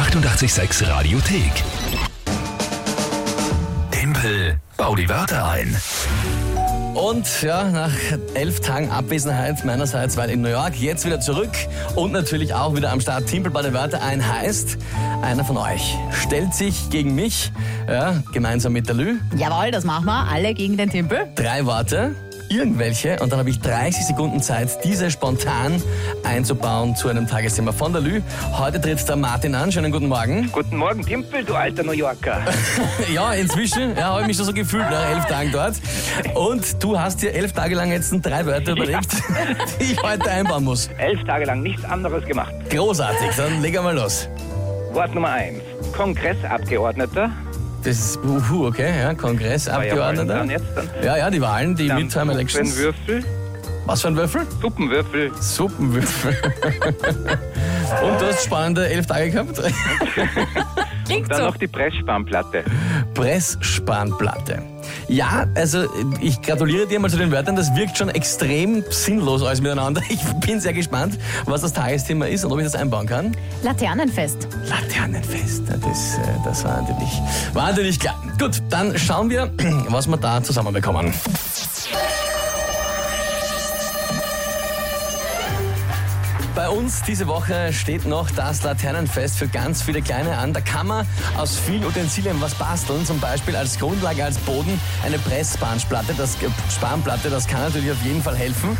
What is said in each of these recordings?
886 Radiothek. Tempel, bau die Wörter ein. Und ja, nach elf Tagen Abwesenheit meinerseits, weil in New York jetzt wieder zurück und natürlich auch wieder am Start Timpel bei der Wörter ein heißt, einer von euch stellt sich gegen mich, ja, gemeinsam mit der Lü, Jawohl, das machen wir. Alle gegen den Timpel. drei Worte, irgendwelche, und dann habe ich 30 Sekunden Zeit, diese spontan einzubauen zu einem Tagesthema von der Lü. Heute tritt der Martin an. Schönen guten Morgen. Guten Morgen, Timpel, du alter New Yorker. Ja, inzwischen ja, habe ich mich schon so gefühlt nach elf Tagen dort. Und du hast dir elf Tage lang jetzt drei Wörter überlegt, die ich heute einbauen muss. Elf Tage lang nichts anderes gemacht. Großartig, dann leg mal los. Wort Nummer eins. Kongressabgeordneter. Das ist, uhu, okay, ja, ja Kongressabgeordneter. Dann dann. Ja, ja, die Wahlen, die Dann Midterm Elections. Suppenwürfel. Was für ein Würfel? Suppenwürfel. Suppenwürfel. Und du hast spannende elf Tage gehabt? Klingt Dann so. noch die Pressspanplatte. Pressspanplatte. Ja, also ich gratuliere dir mal zu den Wörtern. Das wirkt schon extrem sinnlos alles miteinander. Ich bin sehr gespannt, was das Tagesthema ist und ob ich das einbauen kann. Laternenfest. Laternenfest, das, äh, das war, natürlich, war natürlich klar. Gut, dann schauen wir, was wir da zusammenbekommen. Bei uns diese Woche steht noch das Laternenfest für ganz viele Kleine an. Da kann man aus vielen Utensilien was basteln. Zum Beispiel als Grundlage, als Boden eine Pressspanplatte. Das, Spanplatte, das kann natürlich auf jeden Fall helfen.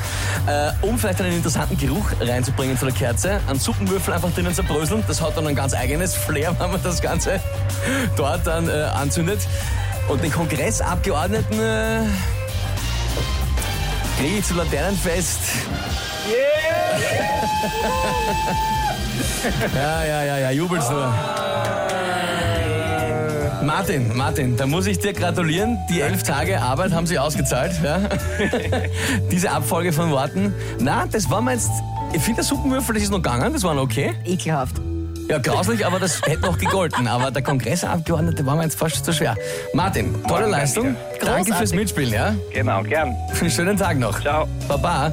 Äh, um vielleicht einen interessanten Geruch reinzubringen zu der Kerze. Einen Suppenwürfel einfach drinnen zerbröseln. Das hat dann ein ganz eigenes Flair, wenn man das Ganze dort dann äh, anzündet. Und den Kongressabgeordneten äh, kriege ich zu Laternenfest. Ja, ja, ja, ja, jubelst nur. Martin, Martin, da muss ich dir gratulieren. Die elf Tage Arbeit haben sich ausgezahlt. Ja? Diese Abfolge von Worten. Na, das war mir jetzt. Ich finde, der Suppenwürfel, das ist noch gegangen, das war noch okay. Ekelhaft. Ja, grauslich, aber das hätte noch gegolten. Aber der Kongressabgeordnete war mir jetzt fast zu schwer. Martin, tolle Morgen, Leistung. danke. Danke fürs. Mitspielen, ja? Genau, gern. Schönen Tag noch. Ciao. Baba.